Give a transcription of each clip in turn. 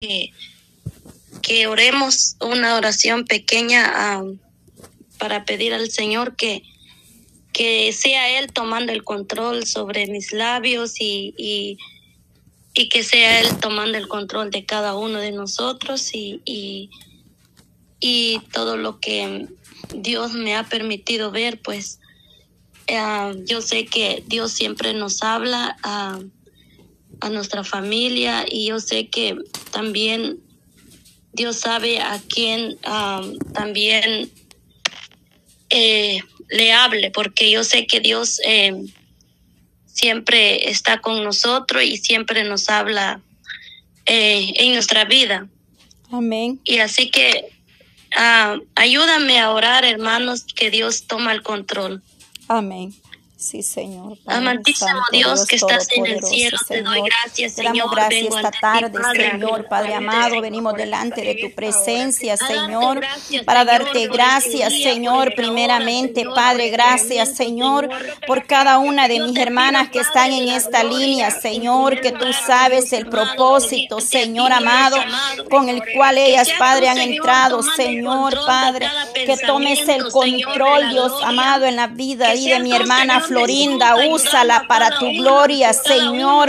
que, que oremos una oración pequeña um, para pedir al Señor que, que sea Él tomando el control sobre mis labios y, y, que sea Él tomando el control de cada uno de nosotros y, y, todo lo que Dios me ha permitido ver, pues uh, yo sé que Dios siempre nos habla. Uh, a nuestra familia y yo sé que también Dios sabe a quién um, también eh, le hable, porque yo sé que Dios eh, siempre está con nosotros y siempre nos habla eh, en nuestra vida. Amén. Y así que uh, ayúdame a orar, hermanos, que Dios toma el control. Amén. Sí, Señor. Amantísimo Santo, Dios, Dios que estás en el cielo, te doy gracias, Señor. Te damos gracias esta tarde, Señor, Padre amado. Venimos delante de tu presencia, Señor, para darte gracias, Señor, primeramente, Padre. Gracias, Señor, por cada una de mis hermanas que están en esta línea, Señor, que tú sabes el propósito, Señor amado, con el cual ellas, Padre, han entrado, Señor, Padre. Que tomes el control, Dios amado, en la vida y de mi hermana Florinda, úsala para tu gloria, Señor.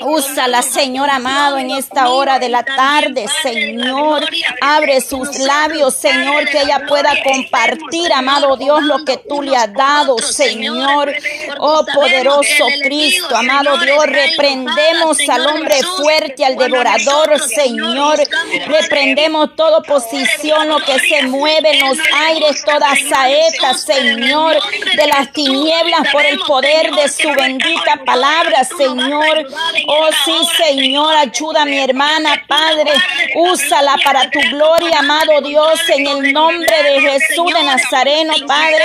Úsala, Señor amado, en esta hora de la tarde, Señor. Abre sus labios, Señor, que ella pueda compartir, amado Dios, lo que tú le has dado, Señor. Oh poderoso Cristo, amado Dios, reprendemos al hombre fuerte, al devorador, Señor. Reprendemos toda posición, lo que se mueve en los aires, toda saeta, Señor, de las tinieblas por el poder de su bendita palabra, Señor. Oh sí, Señor, ayuda a mi hermana, Padre. Úsala para tu gloria, amado Dios, en el nombre de Jesús de Nazareno, Padre.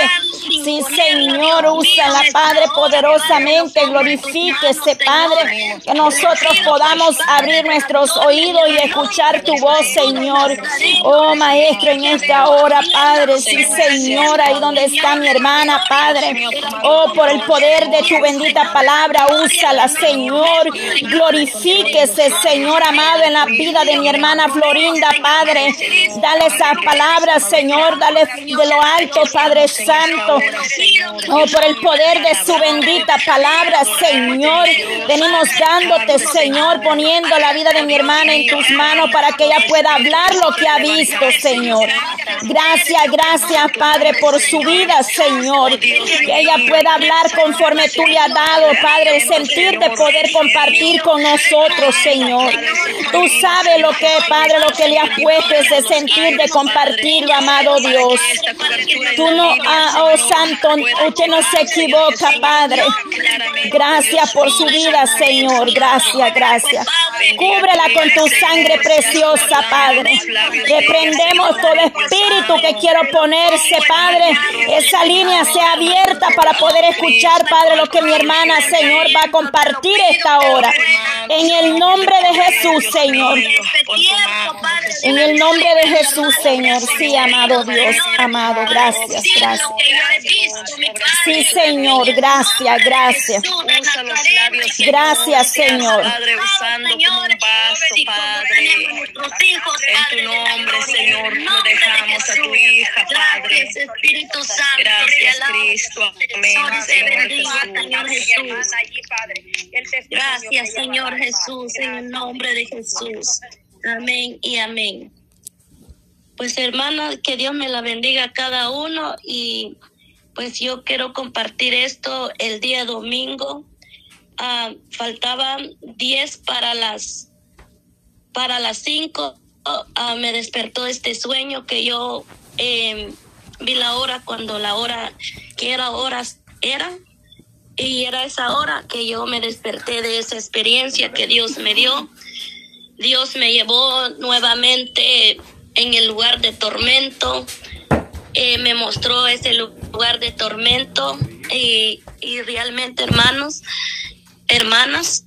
Sí, Señor, úsala, Padre, poderosamente. Glorifíquese, Padre. Que nosotros podamos abrir nuestros oídos y escuchar tu voz, Señor. Oh, Maestro, en esta hora, Padre. Sí, Señor, ahí donde está mi hermana, Padre. Oh, por el poder de tu bendita palabra, úsala, Señor. Glorifíquese, Señor amado, en la vida de mi hermana Florinda, Padre. Dale esas palabras, Señor. Dale de lo alto, Padre Santo. Oh, por el poder de su bendita palabra, Señor. Venimos dándote, Señor, poniendo la vida de mi hermana en tus manos para que ella pueda hablar lo que ha visto, Señor. Gracias, gracias, Padre, por su vida, Señor. Que ella pueda hablar conforme tú le has dado, Padre, el sentir de poder compartir con nosotros, Señor. Tú sabes lo que, Padre, lo que le has puesto, ese sentir de compartirlo, amado Dios. Tú no, ah, oh Santo, usted no se equivoca, Padre. Gracias por su vida, Señor. Gracias, gracias. Cúbrela con tu sangre preciosa, Padre. Reprendemos todo espíritu que quiero ponerse, Padre. Esa línea sea abierta para poder escuchar, Padre, lo que mi hermana, Señor, va a compartir esta hora. En el nombre de Jesús, Señor. En el nombre de Jesús, Señor. Sí, amado Dios, amado. Gracias, gracias. Sí, Señor. Gracias, gracias. Gracias, Señor. En tu nombre, Señor, lo dejamos a tu hija, Padre. Espíritu Santo. Gracias, Cristo. Amén, Señor Jesús. Gracias, Señor Jesús, en el nombre de Jesús. Amén y amén. Pues hermanas, que Dios me la bendiga a cada uno y pues yo quiero compartir esto el día domingo. Uh, faltaban 10 para las para las 5 uh, me despertó este sueño que yo eh, vi la hora cuando la hora que era horas era y era esa hora que yo me desperté de esa experiencia que Dios me dio. Dios me llevó nuevamente en el lugar de tormento, eh, me mostró ese lugar de tormento y, y realmente hermanos, hermanas,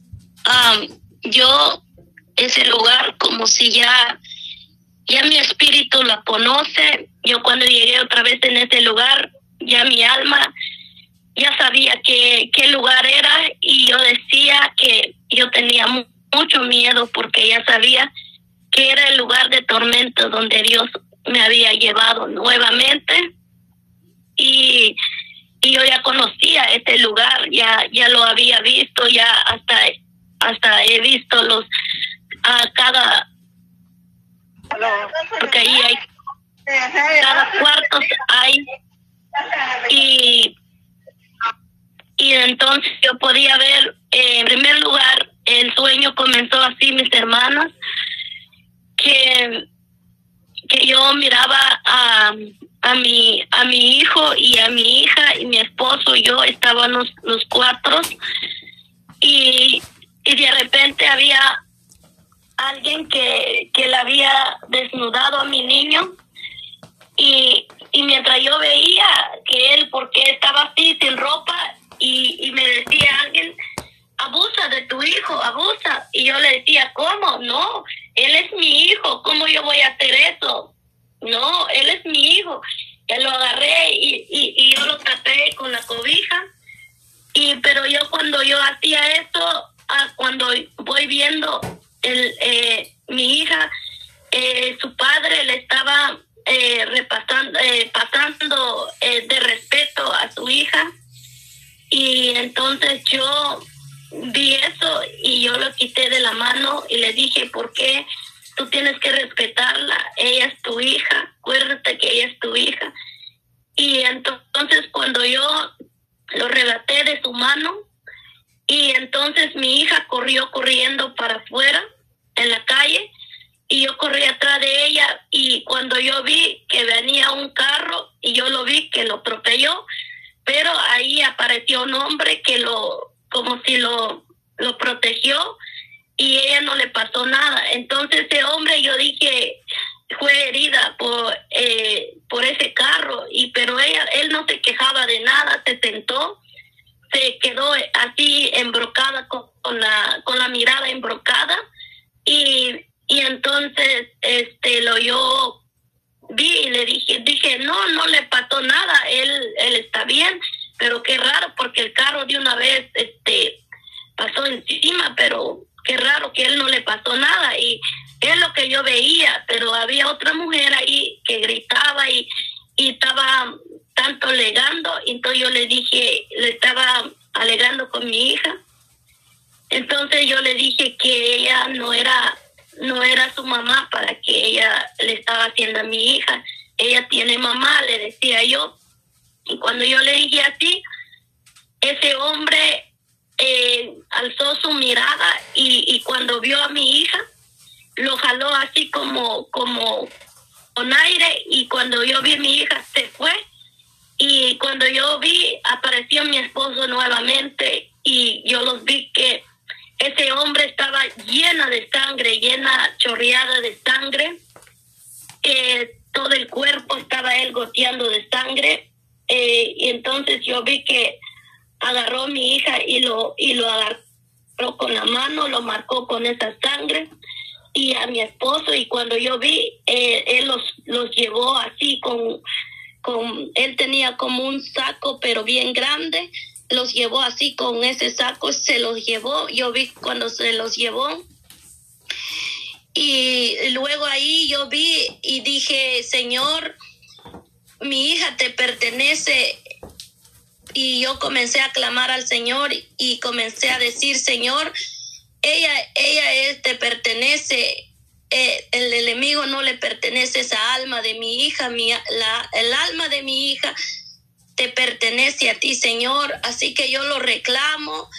um, yo ese lugar como si ya, ya mi espíritu la conoce, yo cuando llegué otra vez en ese lugar, ya mi alma ya sabía que, qué lugar era y yo decía que yo tenía mucho miedo porque ya sabía que era el lugar de tormento donde Dios me había llevado nuevamente y, y yo ya conocía este lugar, ya ya lo había visto, ya hasta hasta he visto los a cada porque ahí hay cada cuarto hay y y entonces yo podía ver eh, en primer lugar el sueño comenzó así mis hermanas que que yo miraba a, a mi a mi hijo y a mi hija y mi esposo y yo estábamos los cuatro. Y, y de repente había alguien que, que le había desnudado a mi niño. Y, y mientras yo veía que él porque estaba así sin ropa y, y me decía alguien abusa de tu hijo, abusa. Y yo le decía, ¿cómo? No, él es mi hijo, ¿cómo yo voy a hacer eso? No, él es mi hijo. Ya lo agarré y, y, yo lo tapé con la cobija. Y pero yo cuando yo hacía esto, ah, cuando voy viendo el eh, mi hija, eh, su padre le estaba eh, repasando, eh, pasando eh, de respeto a su hija. Y entonces yo vi eso y yo lo quité de la mano y le dije, ¿por qué tú tienes que respetarla? Ella es tu hija, acuérdate que ella es tu hija. Y entonces cuando yo lo relaté de su mano, y entonces mi hija corrió corriendo para afuera en la calle y yo corrí atrás de ella y cuando yo vi que venía un carro y yo lo vi que lo atropelló, pero ahí apareció un hombre que lo como si lo, lo protegió y ella no le pasó nada. Entonces ese hombre yo dije fue herida por eh, por ese carro y pero ella él no se quejaba de nada, se sentó, se quedó así embrocada con, la con la mirada embrocada y y entonces este lo yo vi y le dije dije no no le pasó nada él él está bien pero qué raro porque el carro de una vez este pasó encima pero qué raro que él no le pasó nada y es lo que yo veía pero había otra mujer ahí que gritaba y y estaba tanto alegando entonces yo le dije le estaba alegando con mi hija. Entonces yo le dije que ella no era no era su mamá para que ella le estaba haciendo a mi hija. Ella tiene mamá le decía yo. Y cuando yo le dije así, ese hombre eh, alzó su mirada y, y cuando vio a mi hija, lo jaló así como, como con aire. Y cuando yo vi a mi hija se fue. Y cuando yo vi apareció mi esposo nuevamente. Y yo los vi que ese hombre estaba llena de sangre, llena chorreada de sangre, eh, todo el cuerpo estaba él goteando de sangre. Eh, y entonces yo vi que agarró a mi hija y lo, y lo agarró con la mano, lo marcó con esa sangre y a mi esposo. Y cuando yo vi, eh, él los, los llevó así con, con, él tenía como un saco pero bien grande, los llevó así con ese saco, se los llevó, yo vi cuando se los llevó. Y luego ahí yo vi y dije, Señor, mi hija te pertenece. Y yo comencé a clamar al Señor y comencé a decir, Señor, ella, ella es, te pertenece. Eh, el enemigo no le pertenece esa alma de mi hija, mi, la, el alma de mi hija te pertenece a ti, Señor. Así que yo lo reclamo,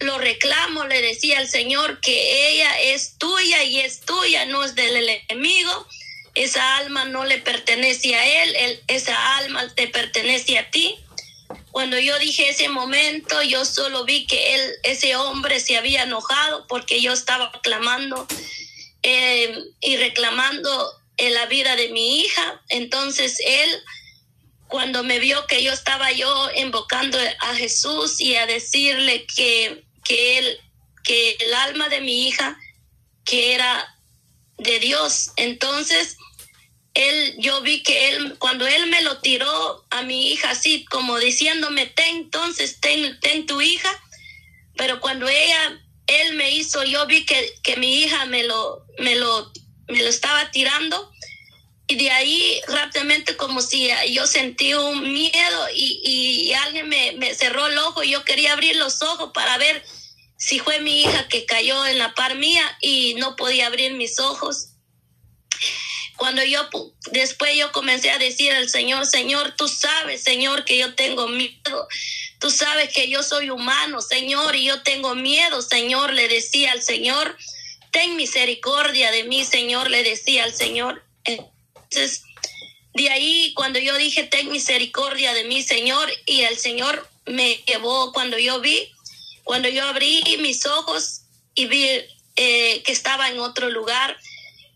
lo reclamo, le decía al Señor que ella es tuya y es tuya, no es del enemigo esa alma no le pertenece a él, esa alma te pertenece a ti. Cuando yo dije ese momento, yo solo vi que él, ese hombre se había enojado porque yo estaba clamando eh, y reclamando en la vida de mi hija. Entonces él, cuando me vio que yo estaba yo invocando a Jesús y a decirle que, que él, que el alma de mi hija, que era de Dios. Entonces, él, yo vi que él, cuando él me lo tiró a mi hija así, como diciéndome, ten, entonces, ten, ten tu hija, pero cuando ella, él me hizo, yo vi que, que mi hija me lo, me lo me lo estaba tirando y de ahí rápidamente como si yo sentí un miedo y, y alguien me, me, cerró el ojo y yo quería abrir los ojos para ver si fue mi hija que cayó en la par mía y no podía abrir mis ojos. Cuando yo después yo comencé a decir al Señor, Señor, tú sabes, Señor, que yo tengo miedo. Tú sabes que yo soy humano, Señor, y yo tengo miedo, Señor, le decía al Señor. Ten misericordia de mí, Señor, le decía al Señor. De ahí cuando yo dije, ten misericordia de mí, Señor, y el Señor me llevó cuando yo vi, cuando yo abrí mis ojos y vi eh, que estaba en otro lugar.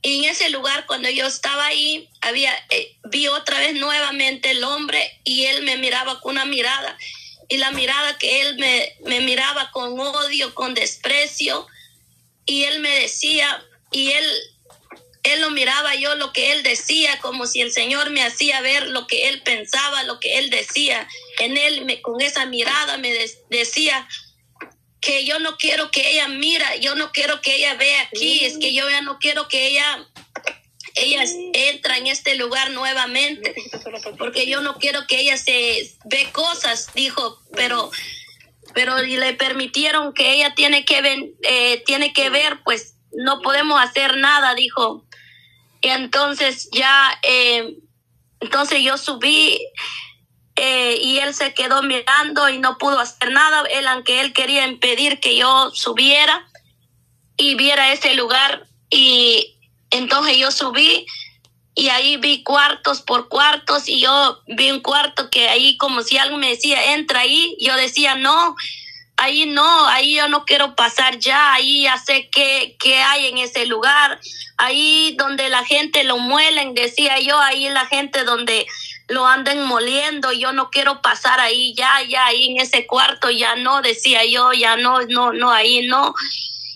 Y en ese lugar, cuando yo estaba ahí, había, eh, vi otra vez nuevamente el hombre y él me miraba con una mirada. Y la mirada que él me, me miraba con odio, con desprecio. Y él me decía, y él él lo miraba yo lo que él decía, como si el Señor me hacía ver lo que él pensaba, lo que él decía. En él, me, con esa mirada, me decía que yo no quiero que ella mira, yo no quiero que ella vea aquí, es que yo ya no quiero que ella ella entra en este lugar nuevamente, porque yo no quiero que ella se ve cosas, dijo, pero pero le permitieron que ella tiene que ver, eh, tiene que ver, pues no podemos hacer nada, dijo. Entonces ya, eh, entonces yo subí eh, y él se quedó mirando y no pudo hacer nada. Él, aunque él quería impedir que yo subiera y viera ese lugar. Y entonces yo subí y ahí vi cuartos por cuartos y yo vi un cuarto que ahí como si algo me decía, entra ahí. Yo decía, no, ahí no, ahí yo no quiero pasar ya, ahí ya sé qué, hay en ese lugar, ahí donde la gente lo muelen, decía yo, ahí la gente donde lo anden moliendo, yo no quiero pasar ahí, ya, ya, ahí en ese cuarto, ya no, decía yo, ya no, no, no, ahí no.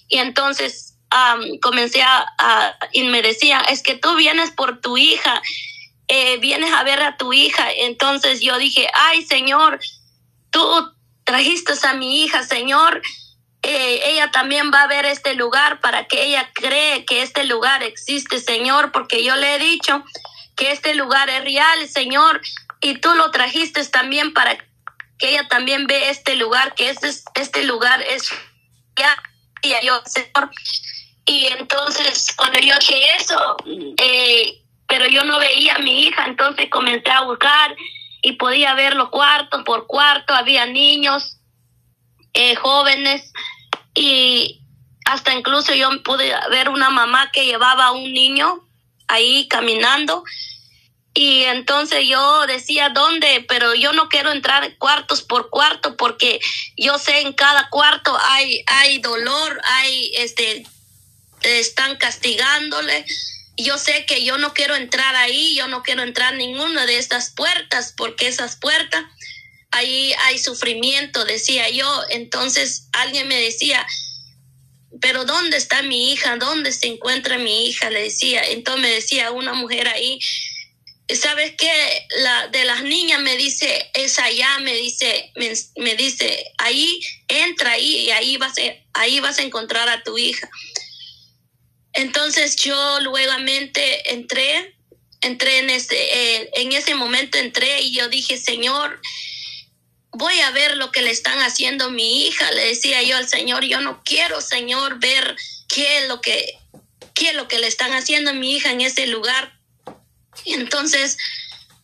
Y entonces comencé a, y me decía, es que tú vienes por tu hija, eh, vienes a ver a tu hija. Entonces yo dije, ay Señor, tú trajiste a mi hija, Señor. Eh, ella también va a ver este lugar para que ella cree que este lugar existe, Señor, porque yo le he dicho que este lugar es real, Señor, y tú lo trajiste también para que ella también ve este lugar, que este, este lugar es ya, y yo, Señor. Y entonces, cuando yo dije eso, eh, pero yo no veía a mi hija, entonces comencé a buscar y podía verlo cuarto por cuarto, había niños, eh, jóvenes y hasta incluso yo pude ver una mamá que llevaba a un niño ahí caminando y entonces yo decía dónde, pero yo no quiero entrar cuartos por cuarto porque yo sé en cada cuarto hay hay dolor, hay este están castigándole yo sé que yo no quiero entrar ahí, yo no quiero entrar ninguna de estas puertas, porque esas puertas, ahí hay sufrimiento, decía yo. Entonces alguien me decía, pero ¿dónde está mi hija? ¿Dónde se encuentra mi hija? Le decía. Entonces me decía una mujer ahí, ¿sabes qué? La de las niñas me dice, es allá, me dice, me, dice, ahí, entra ahí y ahí vas, ahí vas a encontrar a tu hija. Entonces yo luegamente entré, entré en ese, eh, en ese momento entré y yo dije, Señor, voy a ver lo que le están haciendo a mi hija. Le decía yo al Señor, yo no quiero, Señor, ver qué es lo que, qué es lo que le están haciendo a mi hija en ese lugar. Entonces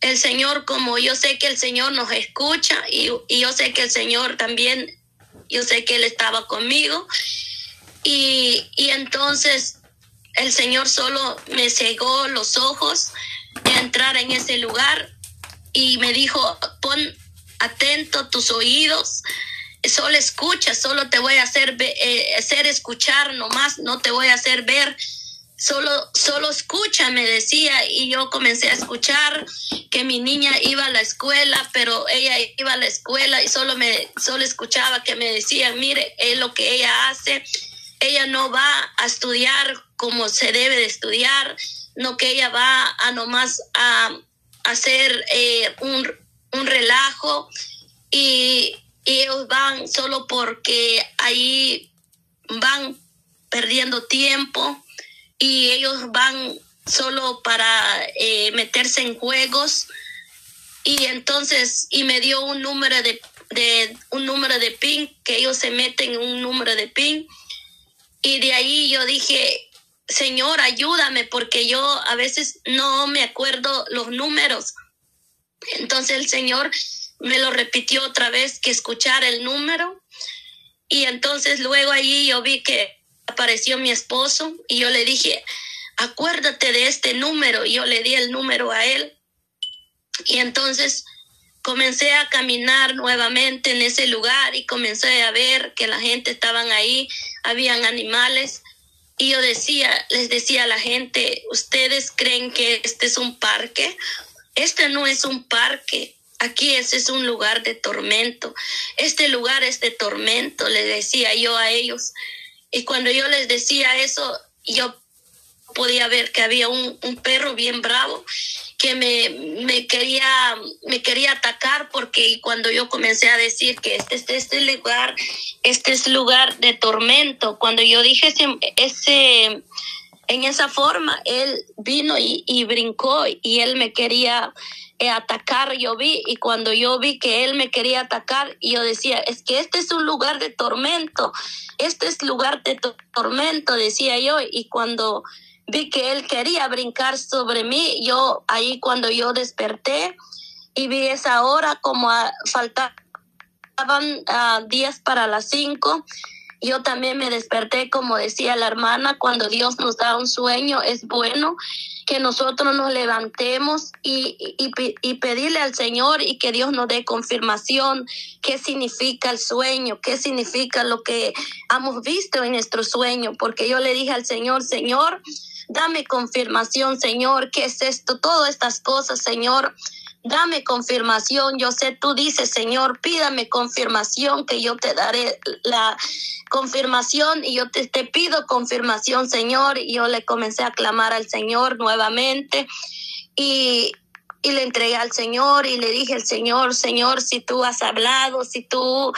el Señor, como yo sé que el Señor nos escucha y, y yo sé que el Señor también, yo sé que Él estaba conmigo. Y, y entonces el Señor solo me cegó los ojos de entrar en ese lugar y me dijo, pon atento tus oídos, solo escucha, solo te voy a hacer, eh, hacer escuchar nomás, no te voy a hacer ver, solo, solo escucha, me decía, y yo comencé a escuchar que mi niña iba a la escuela, pero ella iba a la escuela y solo me, solo escuchaba que me decía, mire, es lo que ella hace, ella no va a estudiar como se debe de estudiar, no que ella va a nomás a, hacer eh, un, un, relajo y, ellos van solo porque ahí van perdiendo tiempo y ellos van solo para eh, meterse en juegos. Y entonces y me dio un número de, de un número de pin que ellos se meten en un número de pin. Y de ahí yo dije Señor, ayúdame porque yo a veces no me acuerdo los números. Entonces el Señor me lo repitió otra vez que escuchar el número. Y entonces luego allí yo vi que apareció mi esposo y yo le dije, acuérdate de este número y yo le di el número a él. Y entonces comencé a caminar nuevamente en ese lugar y comencé a ver que la gente estaban ahí, habían animales y yo decía, les decía a la gente, ¿ustedes creen que este es un parque? Este no es un parque. Aquí ese es un lugar de tormento. Este lugar es de tormento, les decía yo a ellos. Y cuando yo les decía eso, yo podía ver que había un, un perro bien bravo que me, me, quería, me quería atacar porque cuando yo comencé a decir que este, este, este lugar, este es lugar de tormento, cuando yo dije ese, ese en esa forma, él vino y, y brincó y él me quería eh, atacar, yo vi, y cuando yo vi que él me quería atacar, yo decía, es que este es un lugar de tormento, este es lugar de tormento, decía yo, y cuando vi que él quería brincar sobre mí. Yo ahí cuando yo desperté y vi esa hora como faltaban uh, días para las cinco. Yo también me desperté, como decía la hermana, cuando Dios nos da un sueño, es bueno que nosotros nos levantemos y, y, y, pedirle al Señor y que Dios nos dé confirmación qué significa el sueño, qué significa lo que hemos visto en nuestro sueño, porque yo le dije al Señor, Señor, Dame confirmación, Señor, ¿qué es esto? Todas estas cosas, Señor. Dame confirmación. Yo sé, tú dices, Señor, pídame confirmación, que yo te daré la confirmación y yo te, pido confirmación, Señor. Y yo le comencé a clamar al Señor nuevamente y, y le entregué al Señor y le dije al Señor, Señor, si tú has hablado, si tú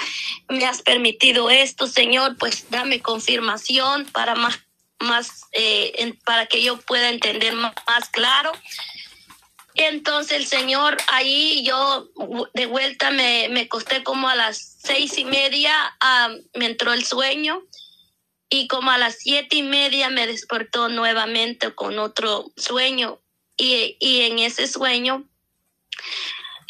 me has permitido esto, Señor, pues dame confirmación para más más eh, para que yo pueda entender más, claro. Entonces el Señor ahí yo de vuelta me, me costé como a las seis y media, me entró el sueño y como a las siete y media me despertó nuevamente con otro sueño y, y en ese sueño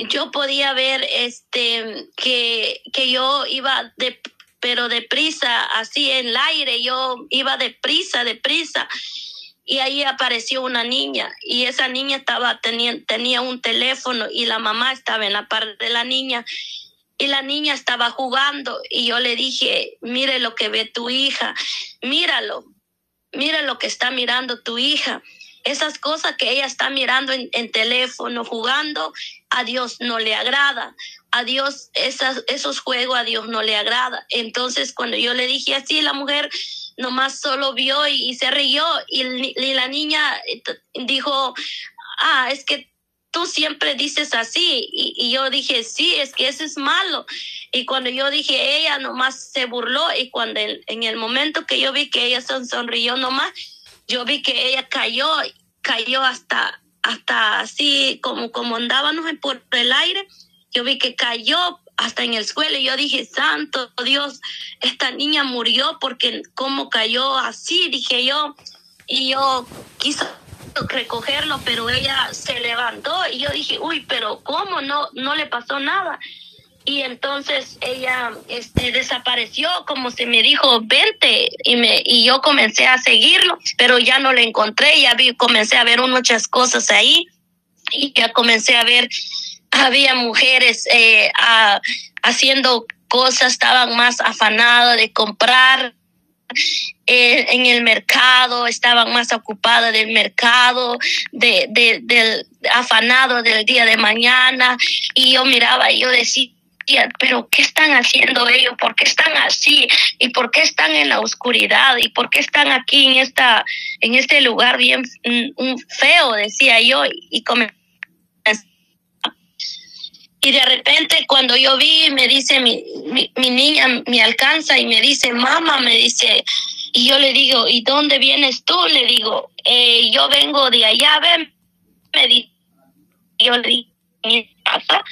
yo podía ver este que, que yo iba de pero deprisa, así en el aire, yo iba deprisa, deprisa. Y ahí apareció una niña y esa niña estaba tenía, tenía un teléfono y la mamá estaba en la parte de la niña y la niña estaba jugando y yo le dije, mire lo que ve tu hija, míralo, mira lo que está mirando tu hija. Esas cosas que ella está mirando en, teléfono, jugando, a Dios no le agrada a Dios, esas, esos juegos a Dios no le agrada. Entonces, cuando yo le dije así, la mujer nomás solo vio y, se rió y, la niña eh, dijo, ah, es que tú siempre dices así. Y, yo dije, sí, es que eso es malo. Y cuando yo dije, ella nomás se burló y cuando en, el momento que yo vi que ella sonrió nomás, yo vi que ella cayó, cayó hasta, hasta así como, como andábamos por el aire yo vi que cayó hasta en el suelo y yo dije, santo Dios, esta niña murió porque cómo cayó así, dije yo, y yo quise recogerlo, pero ella se levantó y yo dije, uy, pero ¿cómo? No, no le pasó nada. Y entonces ella este, desapareció, como se me dijo, vente, y, me, y yo comencé a seguirlo, pero ya no le encontré, ya vi, comencé a ver muchas cosas ahí, y ya comencé a ver había mujeres eh, haciendo cosas, estaban más afanadas de comprar eh, en el mercado, estaban más ocupadas del mercado, de, de, del afanado del día de mañana. Y yo miraba y yo decía, pero ¿qué están haciendo ellos? ¿Por qué están así? ¿Y por qué están en la oscuridad? ¿Y por qué están aquí en esta en este lugar bien mm, feo? Decía yo y comencé y de repente cuando yo vi, me dice mi, mi, niña, me alcanza y me dice, mamá, me dice, Y yo le digo, ¿y dónde vienes tú? Le digo, eh, yo vengo de allá, ven, me dice, yo le digo, mi casa,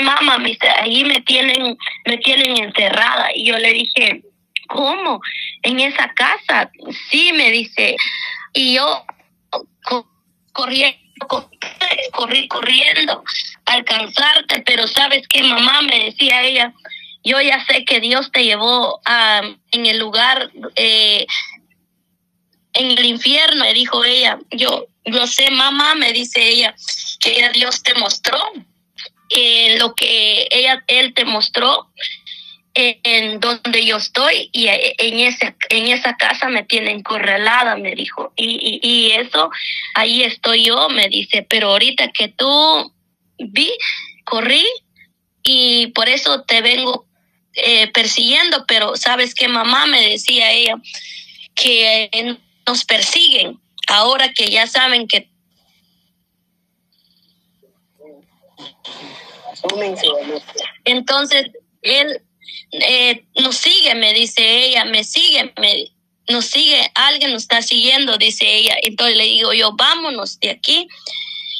mamá, me dice, ahí me tienen, me tienen encerrada. Y yo le dije, ¿cómo? ¿En esa casa? Sí, me dice, y yo corriendo, corrí corriendo alcanzarte, pero sabes que mamá me decía ella, yo ya sé que Dios te llevó a, en el lugar, eh, en el infierno, me dijo ella, yo, yo sé, mamá, me dice ella, que ya Dios te mostró eh, lo que ella, él te mostró en donde yo estoy y en esa, en esa casa me tienen correlada, me dijo. Y, y, y, eso, ahí estoy yo, me dice, pero ahorita que tú vi, corrí y por eso te vengo eh, persiguiendo, pero sabes que mamá me decía ella que nos persiguen ahora que ya saben que entonces él eh, nos sigue, me dice ella, me sigue, me, nos sigue, alguien nos está siguiendo, dice ella. Entonces le digo yo, vámonos de aquí.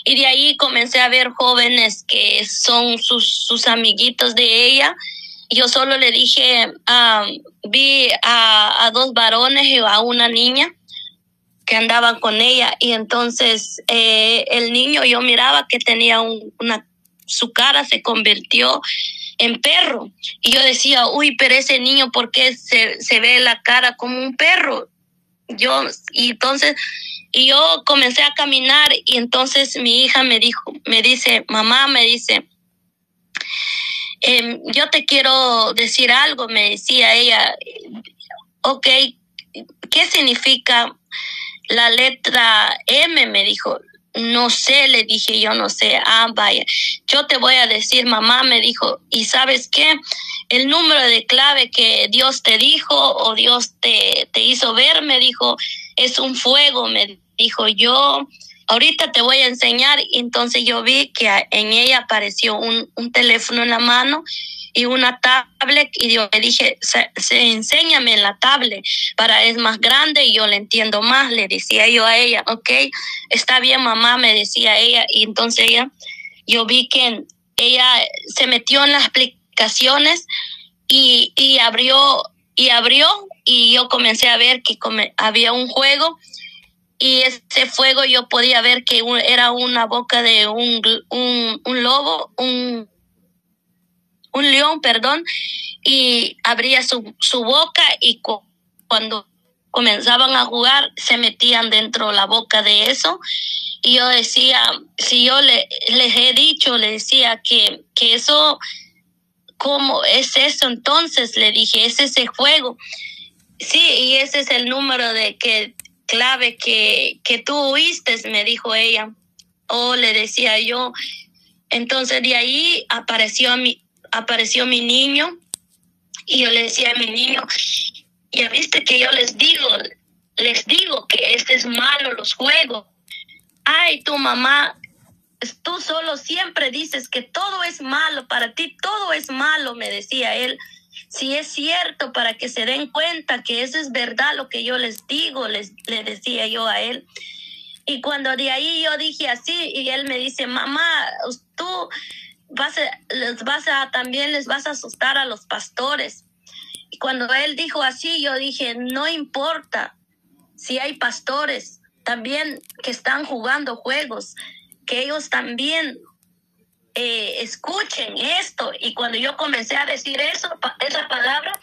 Y de ahí comencé a ver jóvenes que son sus, sus amiguitos de ella. Yo solo le dije, vi a, dos varones y a una niña que andaban con ella. Y entonces eh, el niño yo miraba que tenía una, su cara se convirtió en perro. Y yo decía, uy, pero ese niño, ¿por qué se, se ve la cara como un perro? Yo, y entonces, y yo comencé a caminar y entonces mi hija me dijo, me dice, mamá, me dice, em, yo te quiero decir algo, me decía ella, ok, ¿qué significa la letra M? Me dijo, no sé, le dije yo, no sé. Ah, vaya, yo te voy a decir, mamá me dijo, ¿y sabes qué? El número de clave que Dios te dijo o Dios te, te hizo ver, me dijo, es un fuego, me dijo yo. Ahorita te voy a enseñar. Entonces yo vi que en ella apareció un, un teléfono en la mano y una tablet y yo le dije, se, enséñame en la tablet para es más grande y yo le entiendo más, le decía yo a ella, ok, está bien mamá, me decía ella y entonces ella, yo vi que ella se metió en las aplicaciones y, y abrió y abrió y yo comencé a ver que había un juego y ese fuego yo podía ver que era una boca de un, un, un lobo, un un león, perdón, y abría su, su boca y cuando comenzaban a jugar se metían dentro la boca de eso y yo decía, si yo le, les he dicho, le decía que, que eso, ¿cómo es eso? Entonces le dije, es ese juego. Sí, y ese es el número de que clave que, que tú oíste, me dijo ella. O le decía yo. Entonces de ahí apareció mi, apareció mi niño y yo le decía a mi niño, ya viste que yo les digo, les digo que este es malo los juegos. Ay, tu mamá, tú solo siempre dices que todo es malo, para ti todo es malo, me decía él. Si es cierto, para que se den cuenta que eso es verdad lo que yo les digo, les, le decía yo a él. Y cuando de ahí yo dije así, y él me dice, mamá, tú vas a, les vas a, también les vas a asustar a los pastores. Y cuando él dijo así, yo dije, no importa si hay pastores también que están jugando juegos, que ellos también eh, escuchen esto. Y cuando yo comencé a decir eso, esa palabra,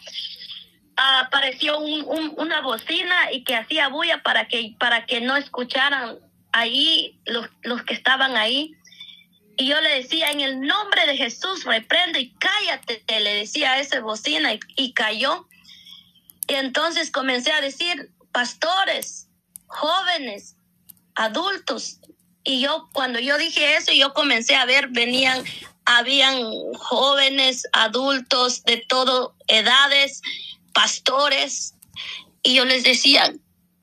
apareció un, una bocina y que hacía bulla para que, para que no escucharan ahí los, los que estaban ahí. Y yo le decía, en el nombre de Jesús, reprendo y cállate, le decía a esa bocina y, cayó. Y entonces comencé a decir, pastores, jóvenes, adultos. Y yo, cuando yo dije eso, yo comencé a ver, venían, habían jóvenes, adultos de todas edades, pastores. Y yo les decía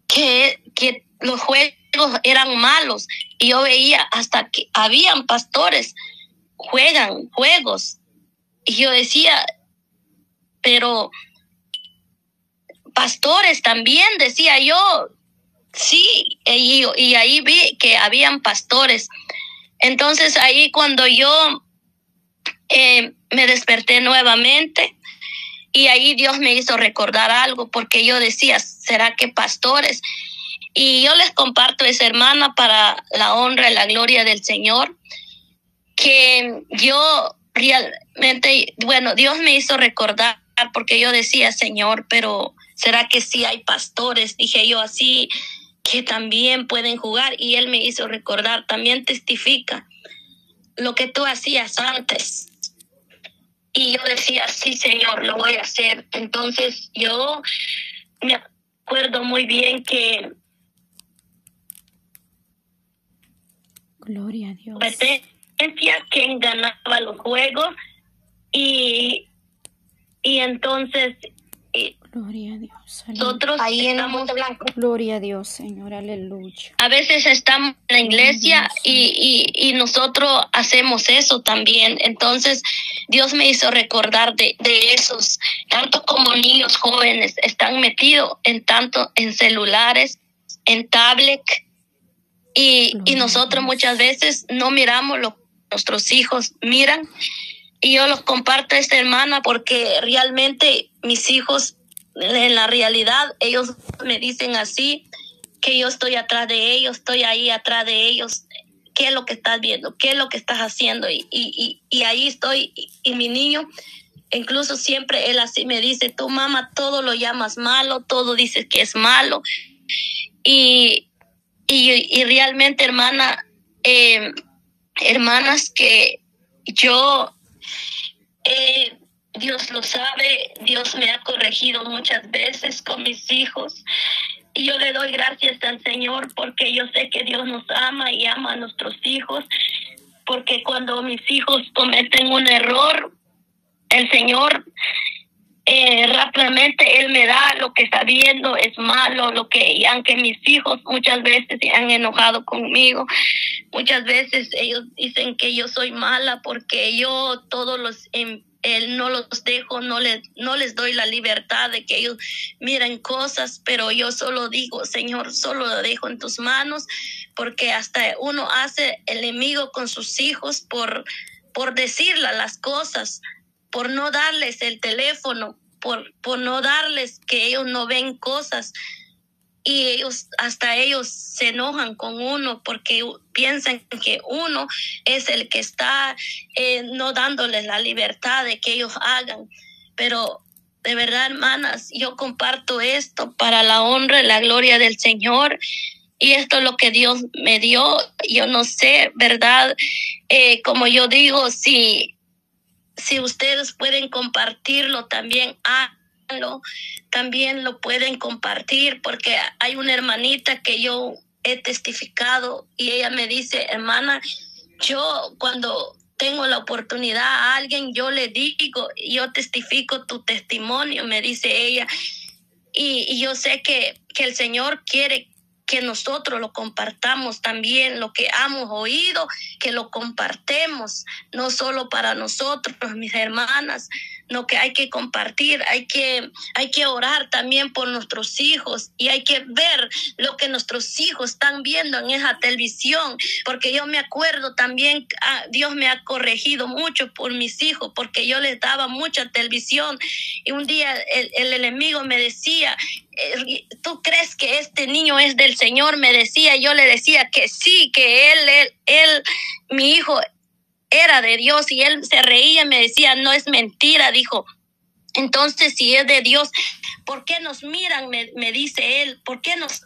que, que los jueces eran malos y yo veía hasta que habían pastores juegan juegos y yo decía pero pastores también, decía yo. Sí, y, y ahí vi que habían pastores. Entonces ahí cuando yo eh, me desperté nuevamente y ahí Dios me hizo recordar algo porque yo decía, ¿será que pastores? Y yo les comparto esa hermana para la honra y la gloria del Señor, que yo realmente, bueno, Dios me hizo recordar porque yo decía, Señor, pero ¿será que sí hay pastores? Dije yo así, que también pueden jugar y Él me hizo recordar, también testifica lo que tú hacías antes. Y yo decía, sí, Señor, lo voy a hacer. Entonces yo me acuerdo muy bien que... Gloria a Dios. quien ganaba los juegos y, y entonces Gloria a Dios. Nosotros ahí en el Monte Blanco. Gloria a Dios, Señor, aleluya. A veces estamos en la iglesia y, y, y, nosotros hacemos eso también. Entonces, Dios me hizo recordar de, de esos, tanto como niños jóvenes están metidos en tanto en celulares, en tablet, y, y nosotros muchas veces no miramos lo que nuestros hijos miran. Y yo los comparto a esta hermana porque realmente mis hijos en la realidad ellos me dicen así, que yo estoy atrás de ellos, estoy ahí atrás de ellos, qué es lo que estás viendo, qué es lo que estás haciendo. Y, y, y ahí estoy, y, mi niño, incluso siempre él así me dice, tu mamá todo lo llamas malo, todo dices que es malo. Y, y, realmente, hermana, eh, hermanas, que yo... Eh, Dios lo sabe, Dios me ha corregido muchas veces con mis hijos. Y yo le doy gracias al Señor porque yo sé que Dios nos ama y ama a nuestros hijos. Porque cuando mis hijos cometen un error, el Señor eh, rápidamente Él me da lo que está viendo es malo, lo que, aunque mis hijos muchas veces se han enojado conmigo, muchas veces ellos dicen que yo soy mala porque yo todos los él no los dejo, no les, no les doy la libertad de que ellos miren cosas, pero yo solo digo, Señor, solo lo dejo en tus manos, porque hasta uno hace enemigo con sus hijos por, por decirle las cosas, por no darles el teléfono, por, por no darles que ellos no ven cosas y ellos hasta ellos se enojan con uno porque piensan que uno es el que está eh, no dándoles la libertad de que ellos hagan. Pero de verdad, hermanas, yo comparto esto para la honra y la gloria del Señor. Y esto es lo que Dios me dio. Yo no sé, ¿verdad? Eh, como yo digo, si, si ustedes pueden compartirlo también, también lo pueden compartir porque hay una hermanita que yo he testificado y ella me dice, hermana, yo cuando tengo la oportunidad a alguien, yo le digo, yo testifico tu testimonio, me dice ella. Y, y yo sé que, que el Señor quiere que nosotros lo compartamos también, lo que hemos oído, que lo compartemos, no solo para nosotros, mis hermanas, lo que hay que compartir, hay que, hay que orar también por nuestros hijos y hay que ver lo que nuestros hijos están viendo en esa televisión, porque yo me acuerdo también, ah, Dios me ha corregido mucho por mis hijos, porque yo les daba mucha televisión y un día el, el enemigo me decía, eh, ¿tú crees que este niño es del Señor? Me decía, yo le decía que sí, que él, él, él mi hijo era de Dios y él se reía y me decía, no es mentira, dijo. Entonces, si es de Dios, ¿por qué nos miran? Me, dice él, ¿por qué nos,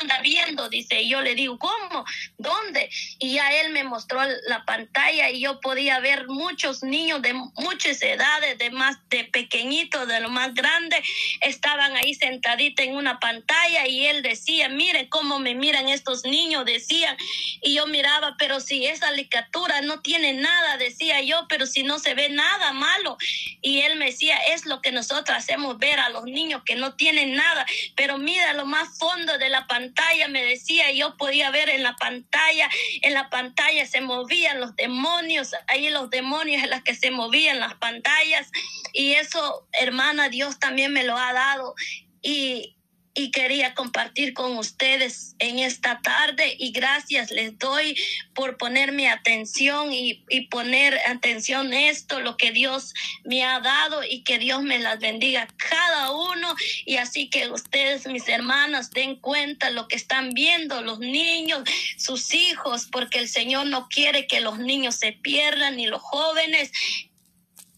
anda viendo? Dice, y yo le digo, ¿cómo? ¿Dónde? Y ya él me mostró la pantalla y yo podía ver muchos niños de muchas edades, de más de pequeñitos, de lo más grande, estaban ahí sentaditos en una pantalla y él decía, mire cómo me miran estos niños, decían, y yo miraba, pero si esa licatura no tiene nada, decía yo, pero si no se ve nada malo, y él me decía, es lo que nosotros hacemos ver a los niños que no tienen nada, pero mira lo más fondo de la pantalla, me decía, yo podía ver en la pantalla, en la pantalla se movían los demonios, ahí los demonios en las que se movían las pantallas, y eso, hermana, Dios también me lo ha dado. Y, y quería compartir con ustedes en esta tarde. Y gracias les doy por ponerme atención y, y, poner atención esto, lo que Dios me ha dado y que Dios me las bendiga cada uno. Y así que ustedes, mis hermanas, den cuenta lo que están viendo los niños, sus hijos, porque el Señor no quiere que los niños se pierdan ni los jóvenes,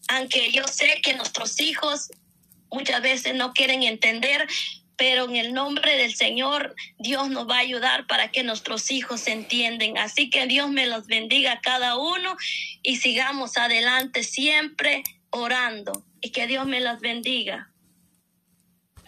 aunque yo sé que nuestros hijos muchas veces no quieren entender, pero en el nombre del Señor Dios nos va a ayudar para que nuestros hijos entiendan. Así que Dios me los bendiga a cada uno y sigamos adelante siempre orando y que Dios me los bendiga.